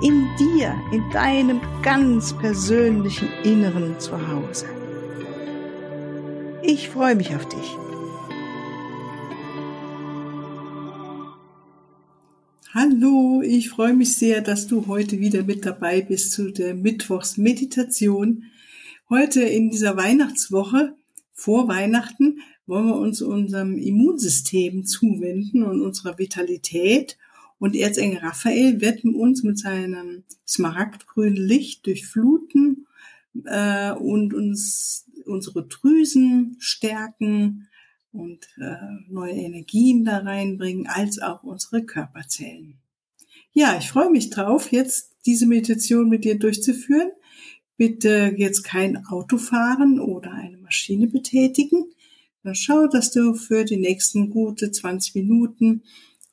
in dir, in deinem ganz persönlichen Inneren zu Hause. Ich freue mich auf dich. Hallo, ich freue mich sehr, dass du heute wieder mit dabei bist zu der Mittwochsmeditation. Heute in dieser Weihnachtswoche vor Weihnachten wollen wir uns unserem Immunsystem zuwenden und unserer Vitalität und Erzengel Raphael wird uns mit seinem smaragdgrünen Licht durchfluten äh, und uns unsere Drüsen stärken und äh, neue Energien da reinbringen, als auch unsere Körperzellen. Ja, ich freue mich drauf, jetzt diese Meditation mit dir durchzuführen. Bitte jetzt kein Auto fahren oder eine Maschine betätigen. Dann schau, dass du für die nächsten gute 20 Minuten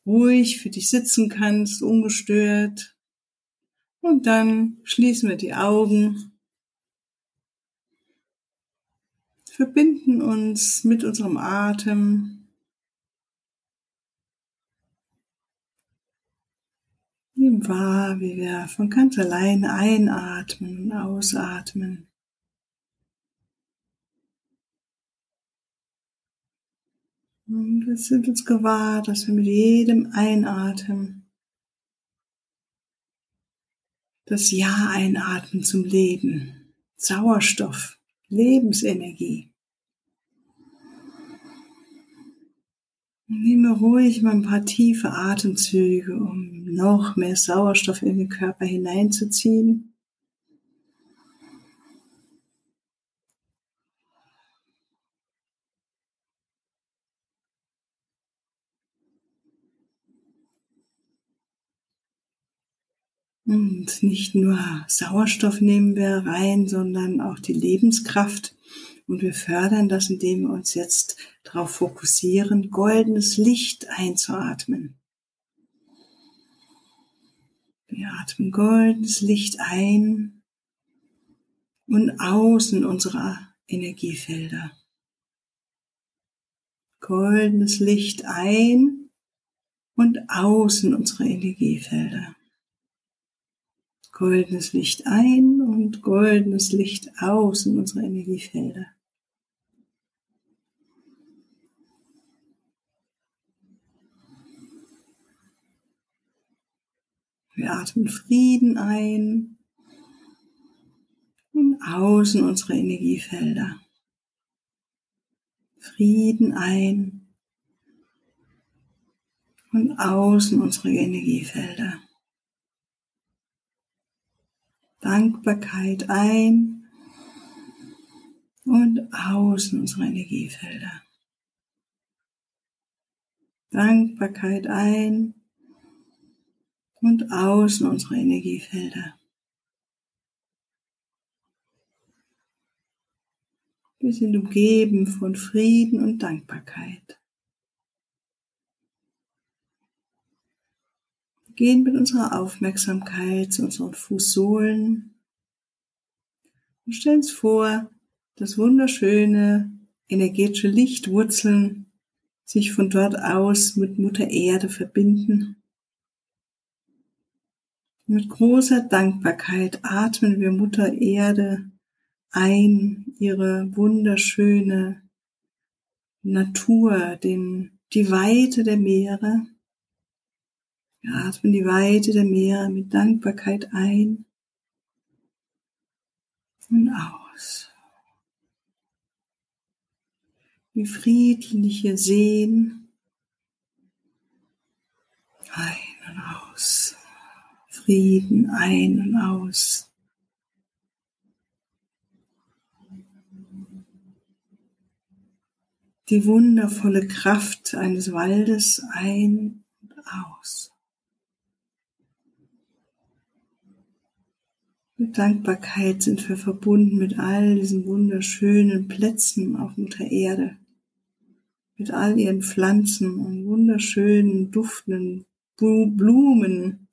ruhig für dich sitzen kannst, ungestört. Und dann schließen wir die Augen, verbinden uns mit unserem Atem. Nehmen wahr, wie wir von ganz alleine einatmen und ausatmen. Und wir sind uns gewahr, dass wir mit jedem Einatmen das Ja einatmen zum Leben, Sauerstoff, Lebensenergie. Nehme ruhig mal ein paar tiefe Atemzüge, um noch mehr Sauerstoff in den Körper hineinzuziehen. Und nicht nur Sauerstoff nehmen wir rein, sondern auch die Lebenskraft. Und wir fördern das, indem wir uns jetzt darauf fokussieren, goldenes Licht einzuatmen. Wir atmen goldenes Licht ein und außen unserer Energiefelder. Goldenes Licht ein und außen unserer Energiefelder goldenes Licht ein und goldenes Licht aus in unsere Energiefelder. Wir atmen Frieden ein und außen unsere Energiefelder. Frieden ein und außen unsere Energiefelder. Dankbarkeit ein und aus in unsere Energiefelder. Dankbarkeit ein und aus in unsere Energiefelder. Wir sind umgeben von Frieden und Dankbarkeit. Gehen mit unserer Aufmerksamkeit zu unseren Fußsohlen und stellen uns vor, dass wunderschöne energetische Lichtwurzeln sich von dort aus mit Mutter Erde verbinden. Mit großer Dankbarkeit atmen wir Mutter Erde ein, ihre wunderschöne Natur, den, die Weite der Meere wir atmen die Weite der Meere mit Dankbarkeit ein und aus. Wie friedliche Seen ein und aus. Frieden ein und aus. Die wundervolle Kraft eines Waldes ein und aus. Mit Dankbarkeit sind wir verbunden mit all diesen wunderschönen Plätzen auf Mutter Erde, mit all ihren Pflanzen und wunderschönen, duftenden Blumen,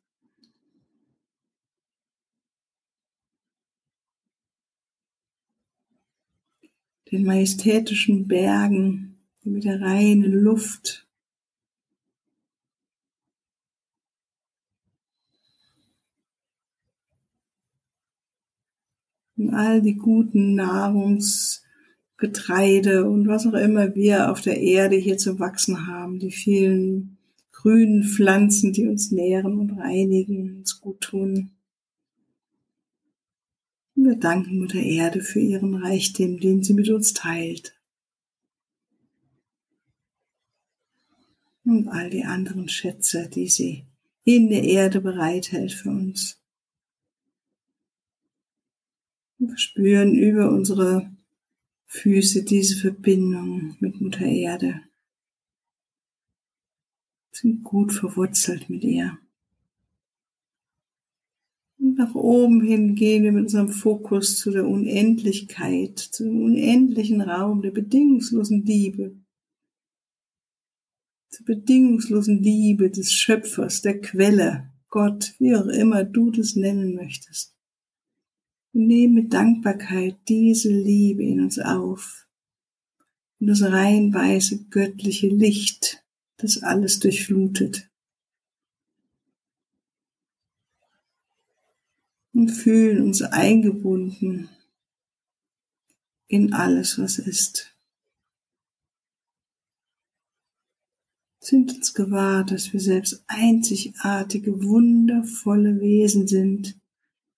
den majestätischen Bergen, mit der reinen Luft, und all die guten Nahrungsgetreide und was auch immer wir auf der Erde hier zu wachsen haben, die vielen grünen Pflanzen, die uns nähren und reinigen, uns gut tun. Wir danken Mutter Erde für ihren Reichtum, den sie mit uns teilt. Und all die anderen Schätze, die sie in der Erde bereithält für uns. Wir spüren über unsere Füße diese Verbindung mit Mutter Erde. Sind gut verwurzelt mit ihr. Und nach oben hin gehen wir mit unserem Fokus zu der Unendlichkeit, zu dem unendlichen Raum der bedingungslosen Liebe. Zur bedingungslosen Liebe des Schöpfers, der Quelle, Gott, wie auch immer du das nennen möchtest. Nehmen mit Dankbarkeit diese Liebe in uns auf und das rein weiße göttliche Licht, das alles durchflutet. Und fühlen uns eingebunden in alles, was ist. Sind uns gewahr, dass wir selbst einzigartige, wundervolle Wesen sind,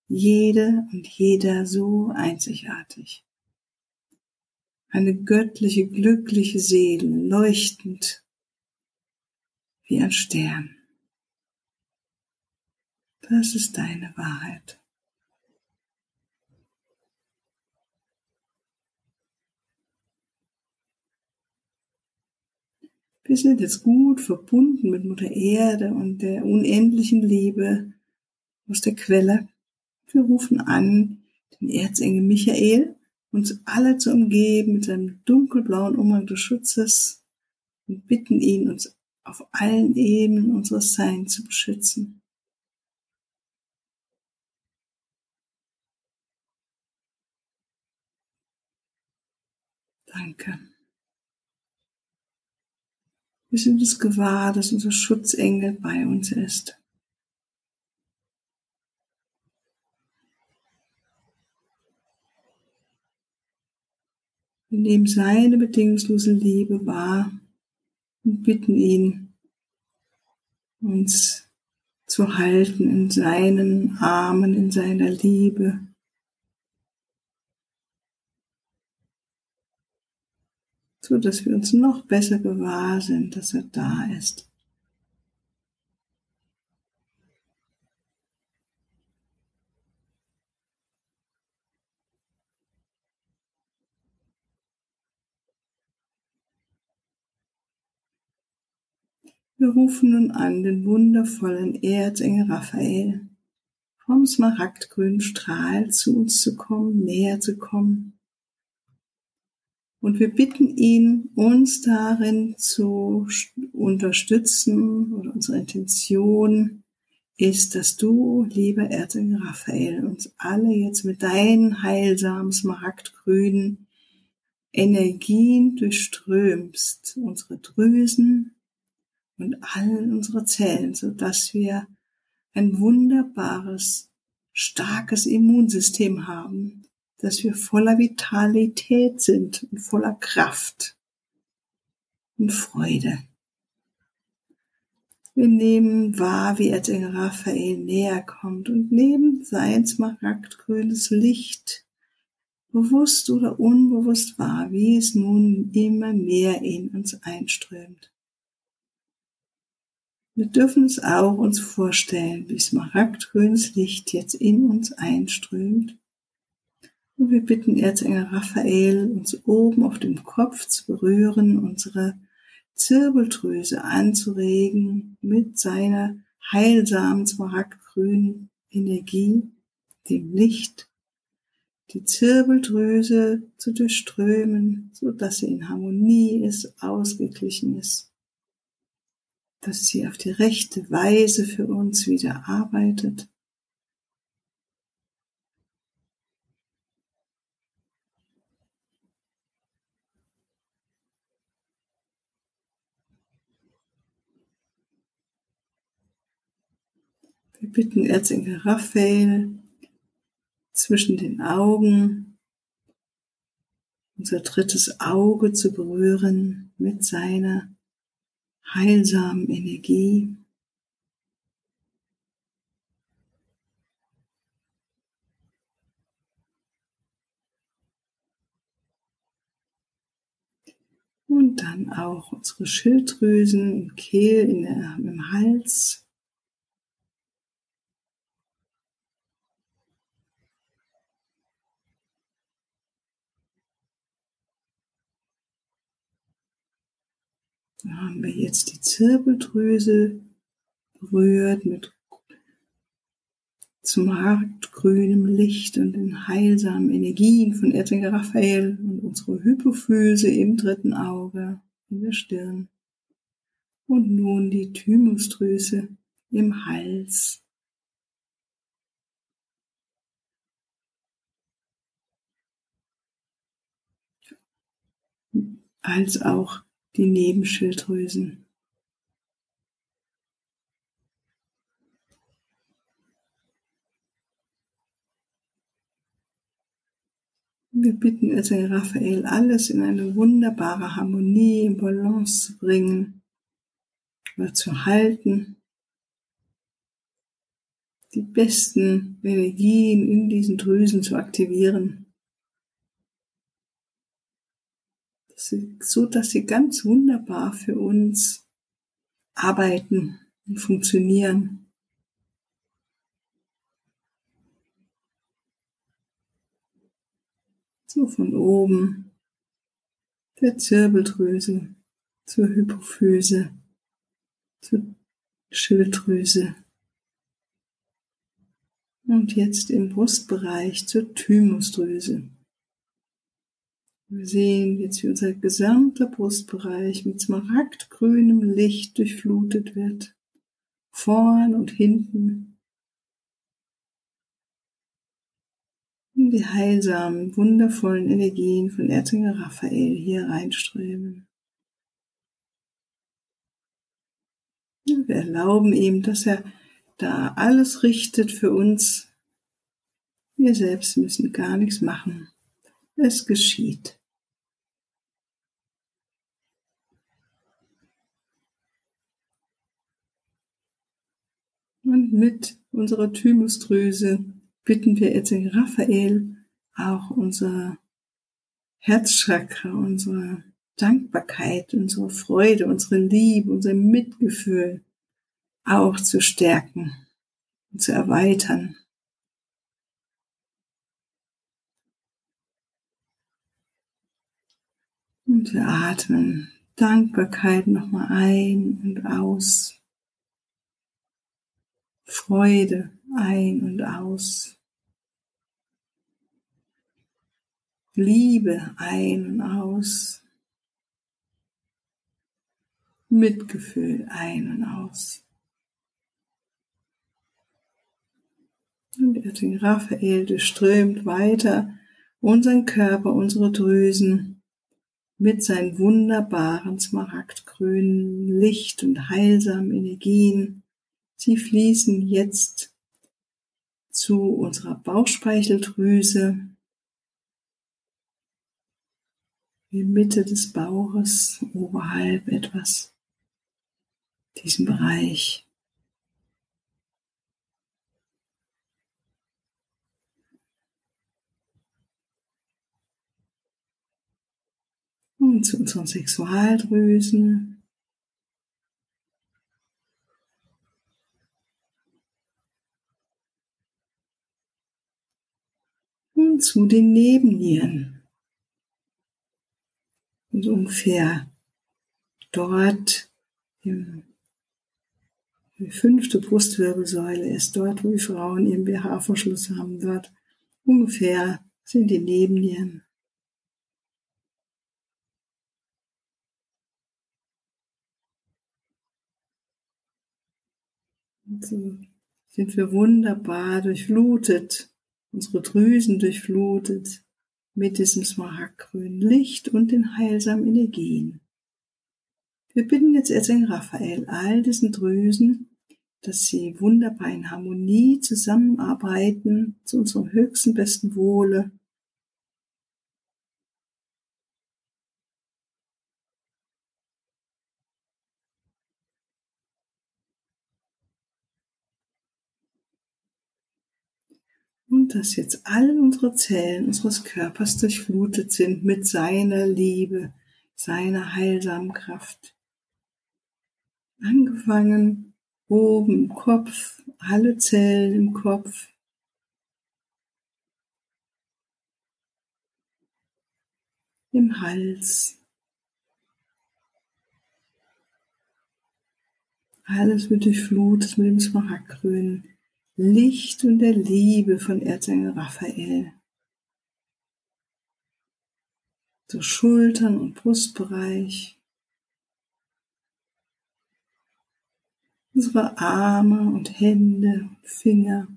jede und jeder so einzigartig. Eine göttliche, glückliche Seele, leuchtend wie ein Stern. Das ist deine Wahrheit. Wir sind jetzt gut verbunden mit Mutter Erde und der unendlichen Liebe aus der Quelle. Wir rufen an den Erzengel Michael, uns alle zu umgeben mit seinem dunkelblauen Umhang des Schutzes und bitten ihn, uns auf allen Ebenen unseres Seins zu beschützen. Danke. Wir sind es gewahr, dass unser Schutzengel bei uns ist. Wir nehmen seine bedingungslose Liebe wahr und bitten ihn, uns zu halten in seinen Armen, in seiner Liebe. so dass wir uns noch besser gewahr sind, dass er da ist. Wir rufen nun an den wundervollen Erzengel Raphael, vom smaragdgrünen Strahl zu uns zu kommen, näher zu kommen. Und wir bitten ihn, uns darin zu unterstützen oder unsere Intention ist, dass du, lieber Erzengel Raphael, uns alle jetzt mit deinen heilsamen smaragdgrünen Energien durchströmst, unsere Drüsen, und all unsere Zellen, so dass wir ein wunderbares, starkes Immunsystem haben, dass wir voller Vitalität sind und voller Kraft und Freude. Wir nehmen wahr, wie Erzengel Raphael näher kommt und nehmen sein smaragdgrünes Licht bewusst oder unbewusst wahr, wie es nun immer mehr in uns einströmt. Wir dürfen es auch uns vorstellen, wie smaragdgrünes Licht jetzt in uns einströmt. Und wir bitten Erzengel Raphael, uns oben auf dem Kopf zu berühren, unsere Zirbeldrüse anzuregen mit seiner heilsamen smaragdgrünen Energie, dem Licht, die Zirbeldrüse zu durchströmen, so dass sie in Harmonie ist, ausgeglichen ist, dass sie auf die rechte Weise für uns wieder arbeitet. Wir bitten Erzengel Raphael zwischen den Augen unser drittes Auge zu berühren mit seiner heilsamen Energie. Und dann auch unsere Schilddrüsen im Kehl, in der, im Hals. Da haben wir jetzt die Zirbeldrüse berührt mit zum hartgrünem Licht und den heilsamen Energien von Erzengel Raphael und unsere Hypophyse im dritten Auge in der Stirn. Und nun die Thymusdrüse im Hals. Als auch die Nebenschilddrüsen. Wir bitten also Raphael, alles in eine wunderbare Harmonie, in Balance zu bringen oder zu halten. Die besten Energien in diesen Drüsen zu aktivieren. So dass sie ganz wunderbar für uns arbeiten und funktionieren. So von oben der Zirbeldrüse zur Hypophyse, zur Schilddrüse und jetzt im Brustbereich zur Thymusdrüse. Wir sehen jetzt, wie unser gesamter Brustbereich mit smaragdgrünem Licht durchflutet wird. Vorn und hinten. Und die heilsamen, wundervollen Energien von Erzengel Raphael hier reinströmen. Wir erlauben ihm, dass er da alles richtet für uns. Wir selbst müssen gar nichts machen. Es geschieht. Und mit unserer Thymusdrüse bitten wir jetzt in Raphael auch unser Herzchakra, unsere Dankbarkeit, unsere Freude, unsere Liebe, unser Mitgefühl auch zu stärken und zu erweitern. Und wir atmen Dankbarkeit nochmal ein und aus. Freude ein und aus. Liebe ein und aus. Mitgefühl ein und aus. Und der Raphael durchströmt weiter unseren Körper, unsere Drüsen mit seinen wunderbaren smaragdgrünen Licht und heilsamen Energien. Sie fließen jetzt zu unserer Bauchspeicheldrüse, in Mitte des Bauches, oberhalb etwas, diesen Bereich. Und zu unseren Sexualdrüsen. Zu den Nebennieren. Und ungefähr dort im Die fünfte Brustwirbelsäule ist dort, wo die Frauen ihren BH-Verschluss haben. Dort ungefähr sind die Nebennieren. Und so sind wir wunderbar durchflutet, unsere Drüsen durchflutet mit diesem smaragdgrünen Licht und den heilsamen Energien. Wir bitten jetzt Erzengel Raphael, all diesen Drüsen, dass sie wunderbar in Harmonie zusammenarbeiten zu unserem höchsten besten Wohle. Und dass jetzt all unsere Zellen unseres Körpers durchflutet sind mit seiner Liebe, seiner heilsamen Kraft angefangen oben im Kopf, alle Zellen im Kopf. Im Hals. Alles wird durchflutet mit dem Smaragdgrün. Licht und der Liebe von Erzengel Raphael. So Schultern und Brustbereich. unsere Arme und Hände, Finger.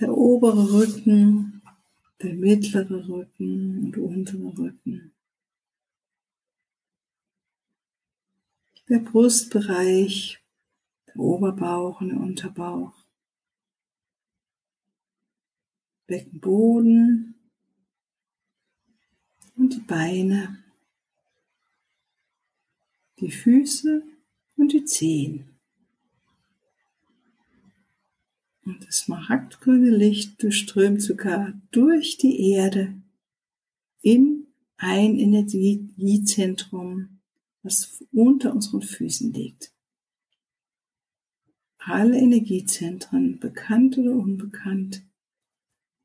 Der obere Rücken, der mittlere Rücken und untere Rücken. Der Brustbereich, der Oberbauch und der Unterbauch. Beckenboden, und die Beine, die Füße und die Zehen. Und das smaragdgrüne Licht durchströmt sogar durch die Erde in ein Energiezentrum, was unter unseren Füßen liegt. Alle Energiezentren, bekannt oder unbekannt,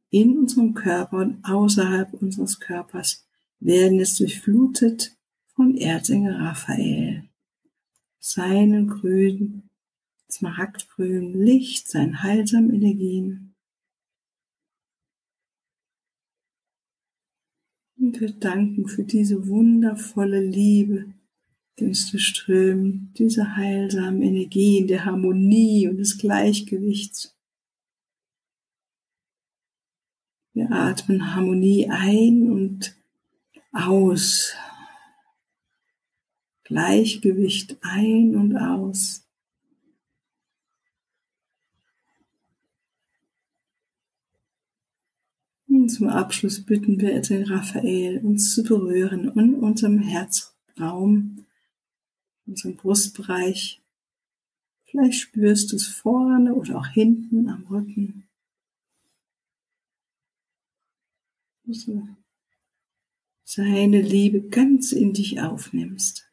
in unserem Körper und außerhalb unseres Körpers werden es durchflutet von Erzengel Raphael, seinen grünen, smaragdgrünen Licht, seinen heilsamen Energien. Und wir danken für diese wundervolle Liebe, die uns durchströmt, diese heilsamen Energien der Harmonie und des Gleichgewichts. Wir atmen Harmonie ein und aus. Gleichgewicht ein und aus. Und zum Abschluss bitten wir den Raphael, uns zu berühren in unserem Herzraum, unserem Brustbereich. Vielleicht spürst du es vorne oder auch hinten am Rücken. Seine Liebe ganz in dich aufnimmst.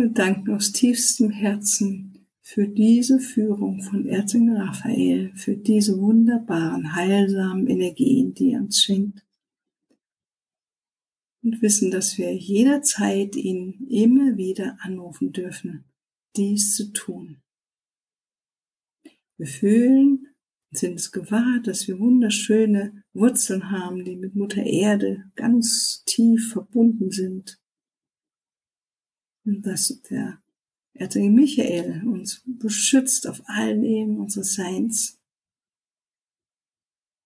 Wir danken aus tiefstem Herzen für diese Führung von Erzengel Raphael, für diese wunderbaren, heilsamen Energien, die er uns schenkt und wissen, dass wir jederzeit ihn immer wieder anrufen dürfen, dies zu tun. Wir fühlen und sind es gewahr, dass wir wunderschöne Wurzeln haben, die mit Mutter Erde ganz tief verbunden sind. Dass der Erzengel Michael uns beschützt auf allen Ebenen unseres Seins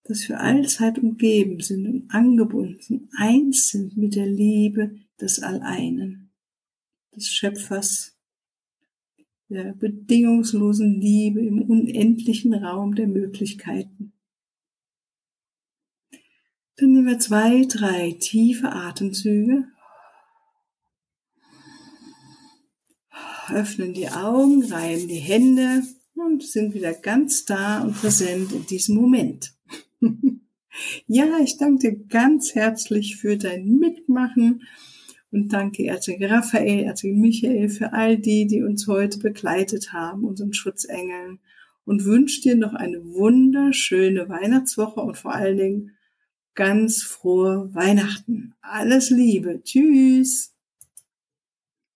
dass wir allzeit umgeben sind und angebunden, eins sind mit der Liebe des Alleinen, des Schöpfers, der bedingungslosen Liebe im unendlichen Raum der Möglichkeiten. Dann nehmen wir zwei, drei tiefe Atemzüge, öffnen die Augen, reiben die Hände und sind wieder ganz da und präsent in diesem Moment. Ja, ich danke dir ganz herzlich für dein Mitmachen und danke Erzengel Raphael, Erzengel Michael für all die, die uns heute begleitet haben, unseren Schutzengeln und wünsche dir noch eine wunderschöne Weihnachtswoche und vor allen Dingen ganz frohe Weihnachten. Alles Liebe. Tschüss.